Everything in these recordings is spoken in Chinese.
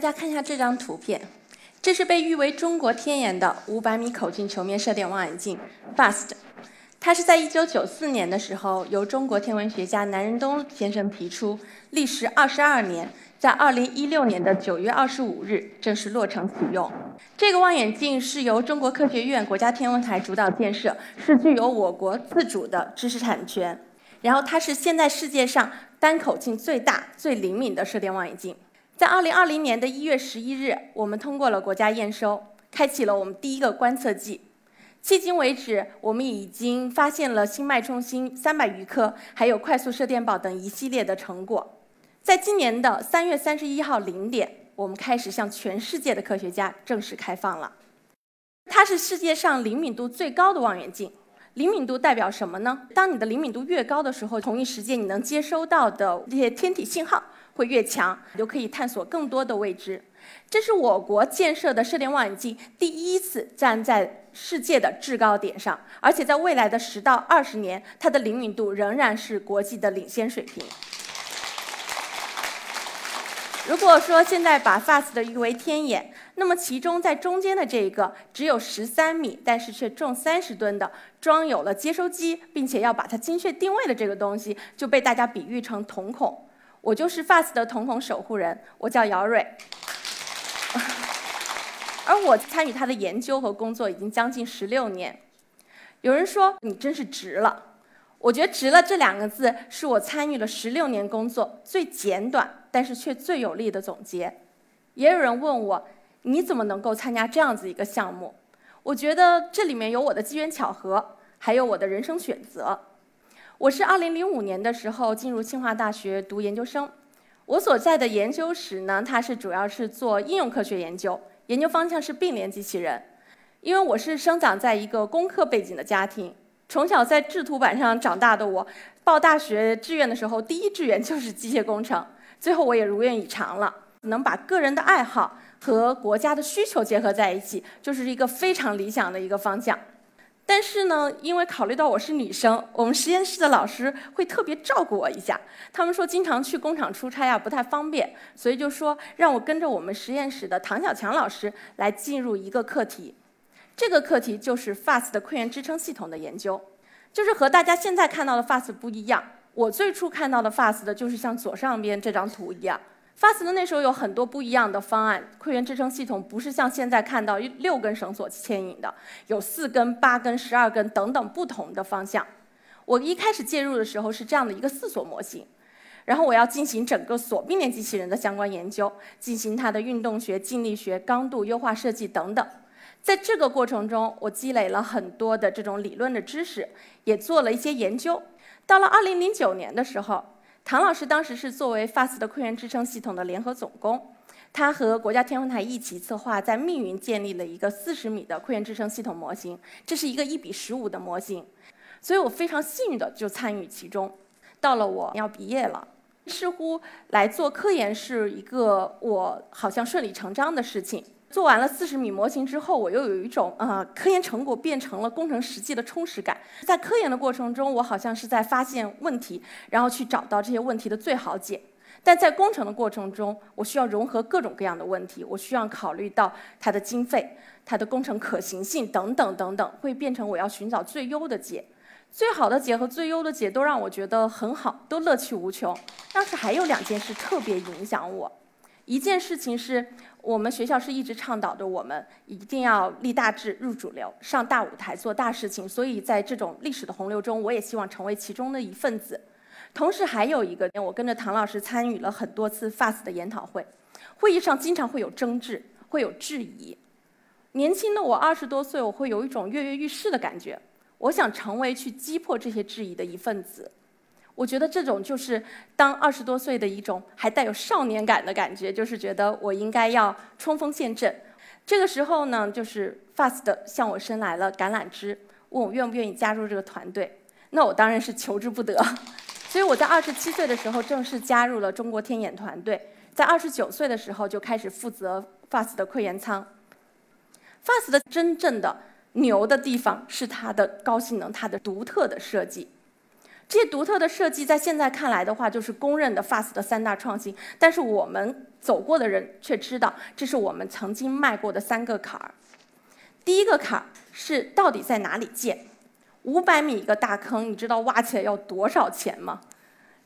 大家看一下这张图片，这是被誉为中国天眼的500米口径球面射电望远镜 FAST。它是在1994年的时候由中国天文学家南仁东先生提出，历时22年，在2016年的9月25日正式落成启用。这个望远镜是由中国科学院国家天文台主导建设，是具有我国自主的知识产权。然后它是现在世界上单口径最大、最灵敏的射电望远镜。在二零二零年的一月十一日，我们通过了国家验收，开启了我们第一个观测季。迄今为止，我们已经发现了星脉冲星三百余颗，还有快速射电宝等一系列的成果。在今年的三月三十一号零点，我们开始向全世界的科学家正式开放了。它是世界上灵敏度最高的望远镜。灵敏度代表什么呢？当你的灵敏度越高的时候，同一时间你能接收到的这些天体信号。会越强，你就可以探索更多的未知。这是我国建设的射电望远镜第一次站在世界的制高点上，而且在未来的十到二十年，它的灵敏度仍然是国际的领先水平。如果说现在把 FAST 的誉为天眼，那么其中在中间的这一个只有十三米，但是却重三十吨的，装有了接收机，并且要把它精确定位的这个东西，就被大家比喻成瞳孔。我就是 FAST 的瞳孔守护人，我叫姚蕊，而我参与他的研究和工作已经将近十六年。有人说你真是值了，我觉得“值了”这两个字是我参与了十六年工作最简短，但是却最有力的总结。也有人问我，你怎么能够参加这样子一个项目？我觉得这里面有我的机缘巧合，还有我的人生选择。我是2005年的时候进入清华大学读研究生，我所在的研究室呢，它是主要是做应用科学研究，研究方向是并联机器人。因为我是生长在一个工科背景的家庭，从小在制图板上长大的我，报大学志愿的时候，第一志愿就是机械工程，最后我也如愿以偿了。能把个人的爱好和国家的需求结合在一起，就是一个非常理想的一个方向。但是呢，因为考虑到我是女生，我们实验室的老师会特别照顾我一下。他们说经常去工厂出差啊，不太方便，所以就说让我跟着我们实验室的唐小强老师来进入一个课题。这个课题就是 FAST 的馈源支撑系统的研究，就是和大家现在看到的 FAST 不一样。我最初看到的 FAST 的就是像左上边这张图一样。FAST 的那时候有很多不一样的方案，馈源支撑系统不是像现在看到六根绳索牵引的，有四根、八根、十二根等等不同的方向。我一开始介入的时候是这样的一个四锁模型，然后我要进行整个锁并联机器人的相关研究，进行它的运动学、静力学、刚度、优化设计等等。在这个过程中，我积累了很多的这种理论的知识，也做了一些研究。到了2009年的时候。唐老师当时是作为 FAST 的馈源支撑系统的联合总工，他和国家天文台一起策划，在密云建立了一个四十米的馈源支撑系统模型，这是一个一比十五的模型，所以我非常幸运的就参与其中。到了我要毕业了，似乎来做科研是一个我好像顺理成章的事情。做完了四十米模型之后，我又有一种呃科研成果变成了工程实际的充实感。在科研的过程中，我好像是在发现问题，然后去找到这些问题的最好解。但在工程的过程中，我需要融合各种各样的问题，我需要考虑到它的经费、它的工程可行性等等等等，会变成我要寻找最优的解。最好的解和最优的解都让我觉得很好，都乐趣无穷。当时还有两件事特别影响我。一件事情是我们学校是一直倡导着我们一定要立大志、入主流、上大舞台、做大事情，所以在这种历史的洪流中，我也希望成为其中的一份子。同时还有一个，我跟着唐老师参与了很多次 FAST 的研讨会，会议上经常会有争执，会有质疑。年轻的我二十多岁，我会有一种跃跃欲试的感觉，我想成为去击破这些质疑的一份子。我觉得这种就是当二十多岁的一种还带有少年感的感觉，就是觉得我应该要冲锋陷阵。这个时候呢，就是 FAST 向我伸来了橄榄枝，问我愿不愿意加入这个团队。那我当然是求之不得。所以我在二十七岁的时候正式加入了中国天眼团队，在二十九岁的时候就开始负责 FAST 的馈源舱。FAST 的真正的牛的地方是它的高性能，它的独特的设计。这些独特的设计在现在看来的话，就是公认的 FAST 的三大创新。但是我们走过的人却知道，这是我们曾经迈过的三个坎儿。第一个坎儿是到底在哪里建？五百米一个大坑，你知道挖起来要多少钱吗？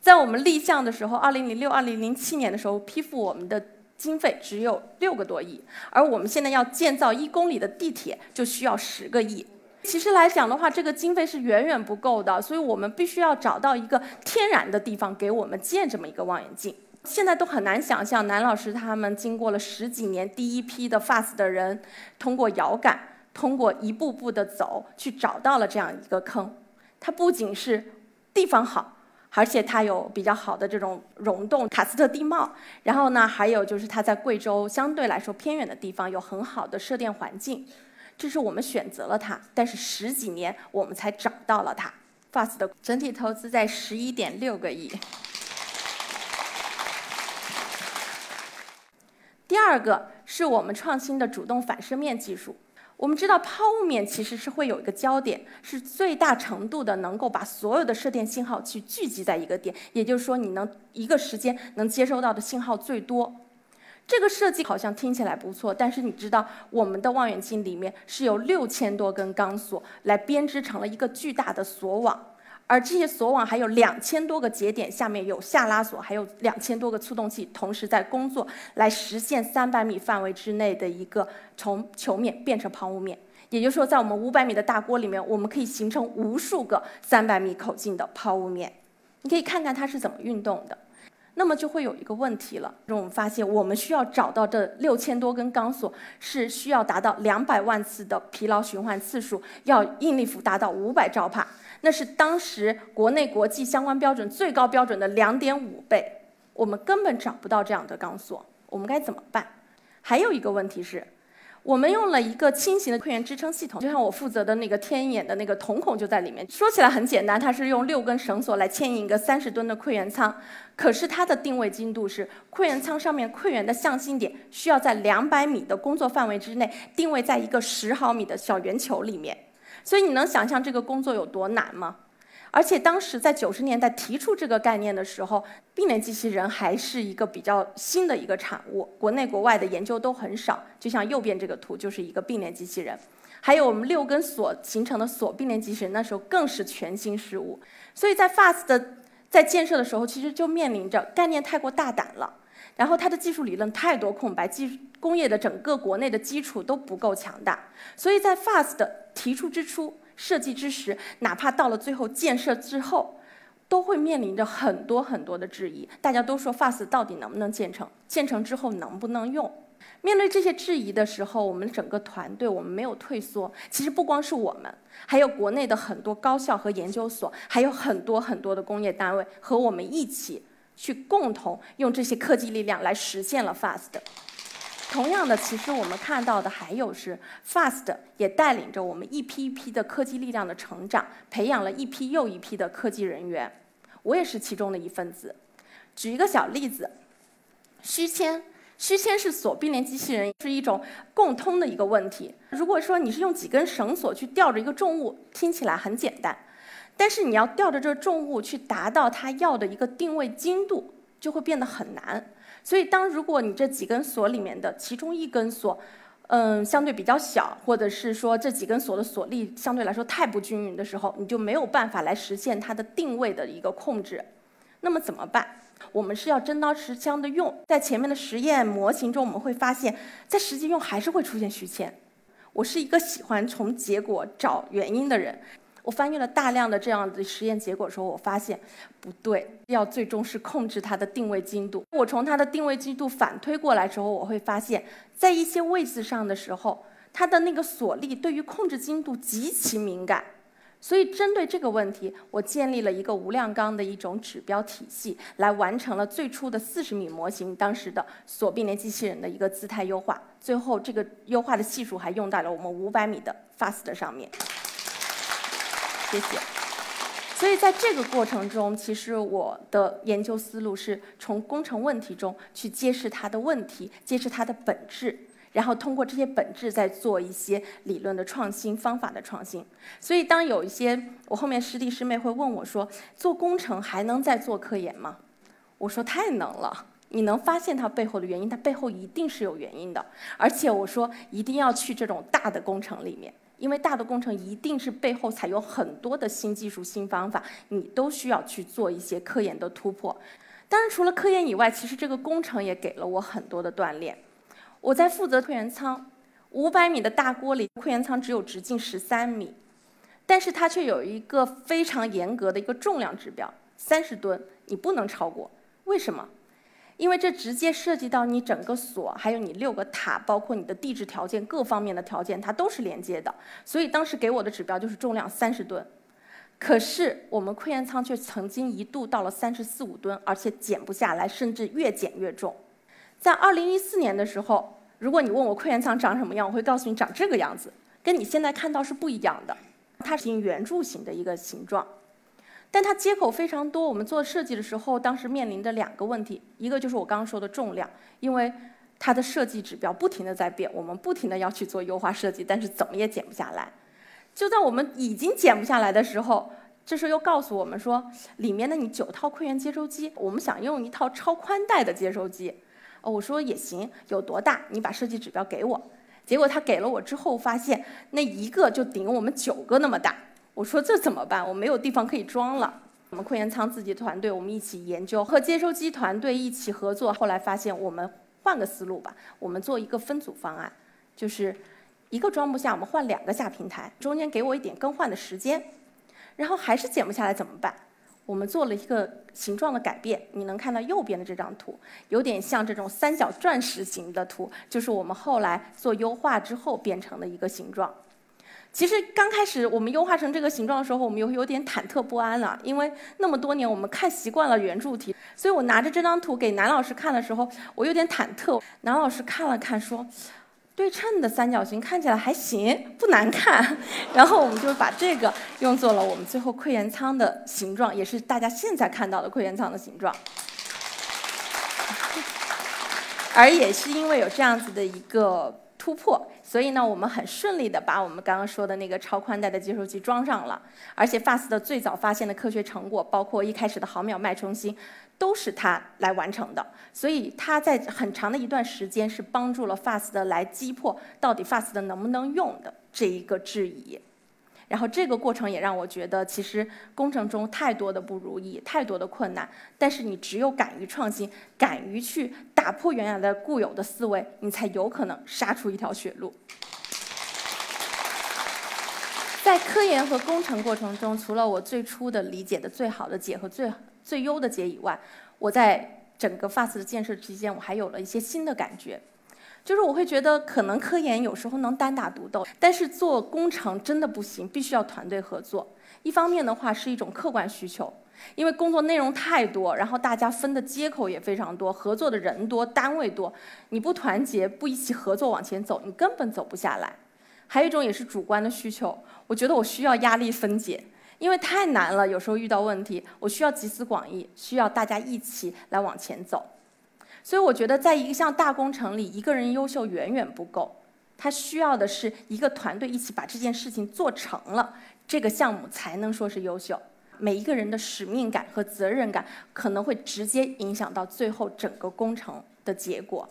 在我们立项的时候，二零零六、二零零七年的时候，批复我们的经费只有六个多亿，而我们现在要建造一公里的地铁就需要十个亿。其实来讲的话，这个经费是远远不够的，所以我们必须要找到一个天然的地方给我们建这么一个望远镜。现在都很难想象，南老师他们经过了十几年，第一批的 FAST 的人，通过遥感，通过一步步的走，去找到了这样一个坑。它不仅是地方好，而且它有比较好的这种溶洞、喀斯特地貌。然后呢，还有就是它在贵州相对来说偏远的地方有很好的射电环境。这是我们选择了它，但是十几年我们才找到了它。FAST 的整体投资在十一点六个亿。第二个是我们创新的主动反射面技术。我们知道抛物面其实是会有一个焦点，是最大程度的能够把所有的射电信号去聚集在一个点，也就是说你能一个时间能接收到的信号最多。这个设计好像听起来不错，但是你知道我们的望远镜里面是有六千多根钢索来编织成了一个巨大的锁网，而这些锁网还有两千多个节点，下面有下拉锁，还有两千多个促动器同时在工作，来实现三百米范围之内的一个从球面变成抛物面。也就是说，在我们五百米的大锅里面，我们可以形成无数个三百米口径的抛物面。你可以看看它是怎么运动的。那么就会有一个问题了，我们发现我们需要找到这六千多根钢索，是需要达到两百万次的疲劳循环次数，要应力幅达到五百兆帕，那是当时国内国际相关标准最高标准的两点五倍，我们根本找不到这样的钢索，我们该怎么办？还有一个问题是。我们用了一个轻型的馈源支撑系统，就像我负责的那个天眼的那个瞳孔就在里面。说起来很简单，它是用六根绳索来牵引一个三十吨的馈源舱，可是它的定位精度是馈源舱上面馈源的向心点需要在两百米的工作范围之内定位在一个十毫米的小圆球里面，所以你能想象这个工作有多难吗？而且当时在九十年代提出这个概念的时候，并联机器人还是一个比较新的一个产物，国内国外的研究都很少。就像右边这个图就是一个并联机器人，还有我们六根锁形成的锁并联机器人，那时候更是全新事物。所以在 FAST 的在建设的时候，其实就面临着概念太过大胆了，然后它的技术理论太多空白，技工业的整个国内的基础都不够强大。所以在 FAST 提出之初。设计之时，哪怕到了最后建设之后，都会面临着很多很多的质疑。大家都说 FAST 到底能不能建成？建成之后能不能用？面对这些质疑的时候，我们整个团队我们没有退缩。其实不光是我们，还有国内的很多高校和研究所，还有很多很多的工业单位和我们一起去共同用这些科技力量来实现了 FAST。同样的，其实我们看到的还有是，FAST 也带领着我们一批一批的科技力量的成长，培养了一批又一批的科技人员。我也是其中的一份子。举一个小例子，虚签，虚签是锁并联机器人是一种共通的一个问题。如果说你是用几根绳索去吊着一个重物，听起来很简单，但是你要吊着这重物去达到它要的一个定位精度，就会变得很难。所以，当如果你这几根锁里面的其中一根锁，嗯，相对比较小，或者是说这几根锁的锁力相对来说太不均匀的时候，你就没有办法来实现它的定位的一个控制。那么怎么办？我们是要真刀实枪的用。在前面的实验模型中，我们会发现，在实际用还是会出现虚铅。我是一个喜欢从结果找原因的人。我翻阅了大量的这样的实验结果的时候，我发现不对，要最终是控制它的定位精度。我从它的定位精度反推过来之后，我会发现，在一些位置上的时候，它的那个锁力对于控制精度极其敏感。所以针对这个问题，我建立了一个无量纲的一种指标体系，来完成了最初的四十米模型当时的锁并联机器人的一个姿态优化。最后这个优化的系数还用在了我们五百米的 FAST 上面。谢谢。所以在这个过程中，其实我的研究思路是从工程问题中去揭示它的问题，揭示它的本质，然后通过这些本质再做一些理论的创新、方法的创新。所以，当有一些我后面师弟师妹会问我说：“做工程还能再做科研吗？”我说：“太能了。”你能发现它背后的原因，它背后一定是有原因的。而且我说一定要去这种大的工程里面，因为大的工程一定是背后采用很多的新技术、新方法，你都需要去做一些科研的突破。当然，除了科研以外，其实这个工程也给了我很多的锻炼。我在负责科研舱，五百米的大锅里，科研舱只有直径十三米，但是它却有一个非常严格的一个重量指标，三十吨，你不能超过。为什么？因为这直接涉及到你整个所，还有你六个塔，包括你的地质条件各方面的条件，它都是连接的。所以当时给我的指标就是重量三十吨，可是我们科研舱却曾经一度到了三十四五吨，而且减不下来，甚至越减越重。在二零一四年的时候，如果你问我科研舱长什么样，我会告诉你长这个样子，跟你现在看到是不一样的。它是圆柱形的一个形状。但它接口非常多，我们做设计的时候，当时面临着两个问题，一个就是我刚刚说的重量，因为它的设计指标不停的在变，我们不停的要去做优化设计，但是怎么也减不下来。就在我们已经减不下来的时候，这时候又告诉我们说，里面的你九套馈源接收机，我们想用一套超宽带的接收机。哦，我说也行，有多大？你把设计指标给我。结果他给了我之后，发现那一个就顶我们九个那么大。我说这怎么办？我没有地方可以装了。我们科研仓自己团队，我们一起研究，和接收机团队一起合作。后来发现，我们换个思路吧，我们做一个分组方案，就是一个装不下，我们换两个下平台，中间给我一点更换的时间。然后还是减不下来怎么办？我们做了一个形状的改变。你能看到右边的这张图，有点像这种三角钻石形的图，就是我们后来做优化之后变成的一个形状。其实刚开始我们优化成这个形状的时候，我们有有点忐忑不安了，因为那么多年我们看习惯了圆柱体，所以我拿着这张图给南老师看的时候，我有点忐忑。南老师看了看说：“对称的三角形看起来还行，不难看。”然后我们就把这个用作了我们最后溃岩舱的形状，也是大家现在看到的溃岩舱的形状。而也是因为有这样子的一个。突破，所以呢，我们很顺利的把我们刚刚说的那个超宽带的接收器装上了，而且 FAST 的最早发现的科学成果，包括一开始的毫秒脉冲星，都是它来完成的。所以它在很长的一段时间是帮助了 FAST 来击破到底 FAST 能不能用的这一个质疑。然后这个过程也让我觉得，其实工程中太多的不如意，太多的困难，但是你只有敢于创新，敢于去打破原来的固有的思维，你才有可能杀出一条血路。在科研和工程过程中，除了我最初的理解的最好的解和最最优的解以外，我在整个 FAST 的建设期间，我还有了一些新的感觉。就是我会觉得，可能科研有时候能单打独斗，但是做工程真的不行，必须要团队合作。一方面的话是一种客观需求，因为工作内容太多，然后大家分的接口也非常多，合作的人多，单位多，你不团结，不一起合作往前走，你根本走不下来。还有一种也是主观的需求，我觉得我需要压力分解，因为太难了，有时候遇到问题，我需要集思广益，需要大家一起来往前走。所以我觉得，在一项大工程里，一个人优秀远远不够，他需要的是一个团队一起把这件事情做成了，这个项目才能说是优秀。每一个人的使命感和责任感，可能会直接影响到最后整个工程的结果。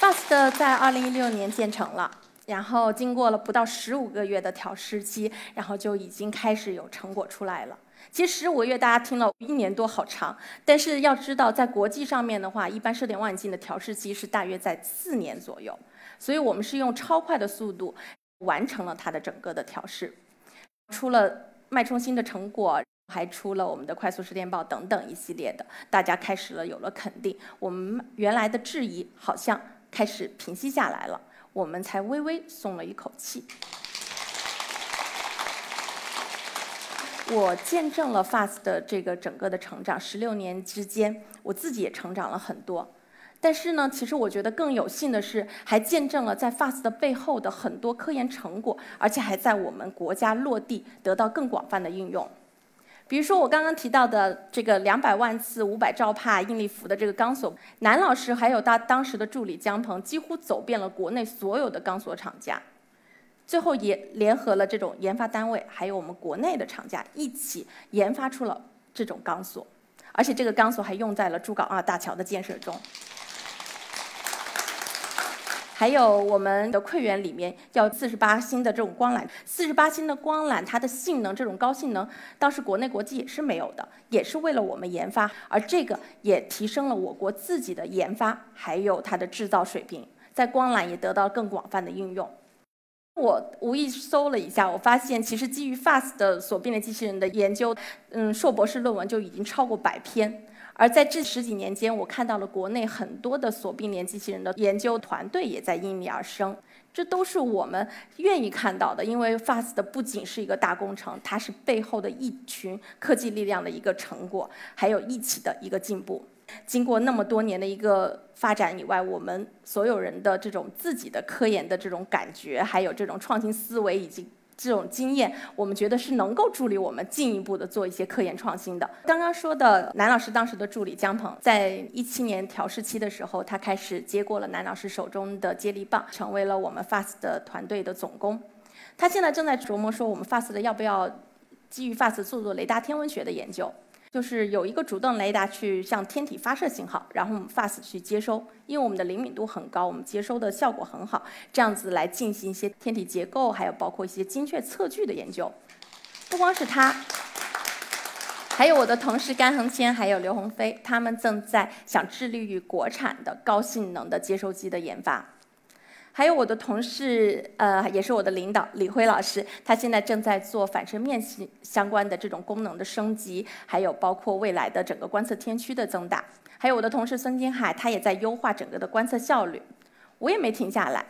FAST 在二零一六年建成了，然后经过了不到十五个月的调试期，然后就已经开始有成果出来了。其实十五个月大家听了一年多好长，但是要知道在国际上面的话，一般射电望远镜的调试期是大约在四年左右，所以我们是用超快的速度完成了它的整个的调试，出了脉冲星的成果，还出了我们的快速射电暴等等一系列的，大家开始了有了肯定，我们原来的质疑好像开始平息下来了，我们才微微松了一口气。我见证了 FAST 的这个整个的成长，十六年之间，我自己也成长了很多。但是呢，其实我觉得更有幸的是，还见证了在 FAST 的背后的很多科研成果，而且还在我们国家落地，得到更广泛的应用。比如说我刚刚提到的这个两百万次五百兆帕应力幅的这个钢索，南老师还有他当时的助理姜鹏，几乎走遍了国内所有的钢索厂家，最后也联合了这种研发单位，还有我们国内的厂家一起研发出了这种钢索，而且这个钢索还用在了珠港二大桥的建设中。还有我们的馈源里面要四十八星的这种光缆，四十八星的光缆它的性能这种高性能，当时国内国际也是没有的，也是为了我们研发，而这个也提升了我国自己的研发还有它的制造水平，在光缆也得到更广泛的应用。我无意搜了一下，我发现其实基于 FAST 的锁并联机器人的研究，嗯，硕博士论文就已经超过百篇。而在这十几年间，我看到了国内很多的锁并联机器人的研究团队也在应运而生，这都是我们愿意看到的。因为 FAST 不仅是一个大工程，它是背后的一群科技力量的一个成果，还有一起的一个进步。经过那么多年的一个发展以外，我们所有人的这种自己的科研的这种感觉，还有这种创新思维以及。这种经验，我们觉得是能够助力我们进一步的做一些科研创新的。刚刚说的南老师当时的助理姜鹏，在一七年调试期的时候，他开始接过了南老师手中的接力棒，成为了我们 FAST 的团队的总工。他现在正在琢磨说，我们 FAST 的要不要基于 FAST 做做雷达天文学的研究。就是有一个主动雷达去向天体发射信号，然后我们 FAST 去接收，因为我们的灵敏度很高，我们接收的效果很好，这样子来进行一些天体结构，还有包括一些精确测距的研究。不光是他，还有我的同事甘恒谦，还有刘鸿飞，他们正在想致力于国产的高性能的接收机的研发。还有我的同事，呃，也是我的领导李辉老师，他现在正在做反射面相相关的这种功能的升级，还有包括未来的整个观测天区的增大。还有我的同事孙金海，他也在优化整个的观测效率。我也没停下来，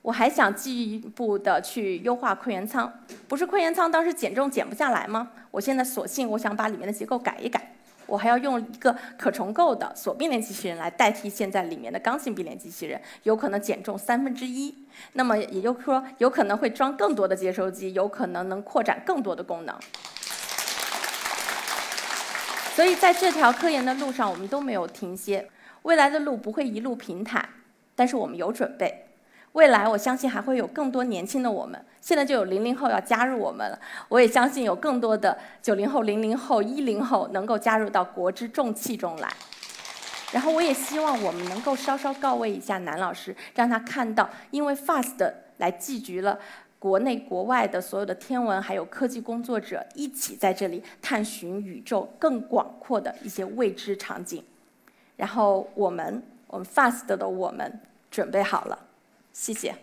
我还想进一步的去优化馈源舱。不是馈源舱当时减重减不下来吗？我现在索性我想把里面的结构改一改。我还要用一个可重构的锁并联机器人来代替现在里面的刚性并联机器人，有可能减重三分之一。那么也就是说，有可能会装更多的接收机，有可能能扩展更多的功能。所以在这条科研的路上，我们都没有停歇。未来的路不会一路平坦，但是我们有准备。未来，我相信还会有更多年轻的我们。现在就有零零后要加入我们了，我也相信有更多的九零后、零零后、一零后能够加入到国之重器中来。然后，我也希望我们能够稍稍告慰一下南老师，让他看到，因为 FAST 来聚集了国内国外的所有的天文还有科技工作者，一起在这里探寻宇宙更广阔的一些未知场景。然后，我们，我们 FAST 的我们准备好了。谢谢。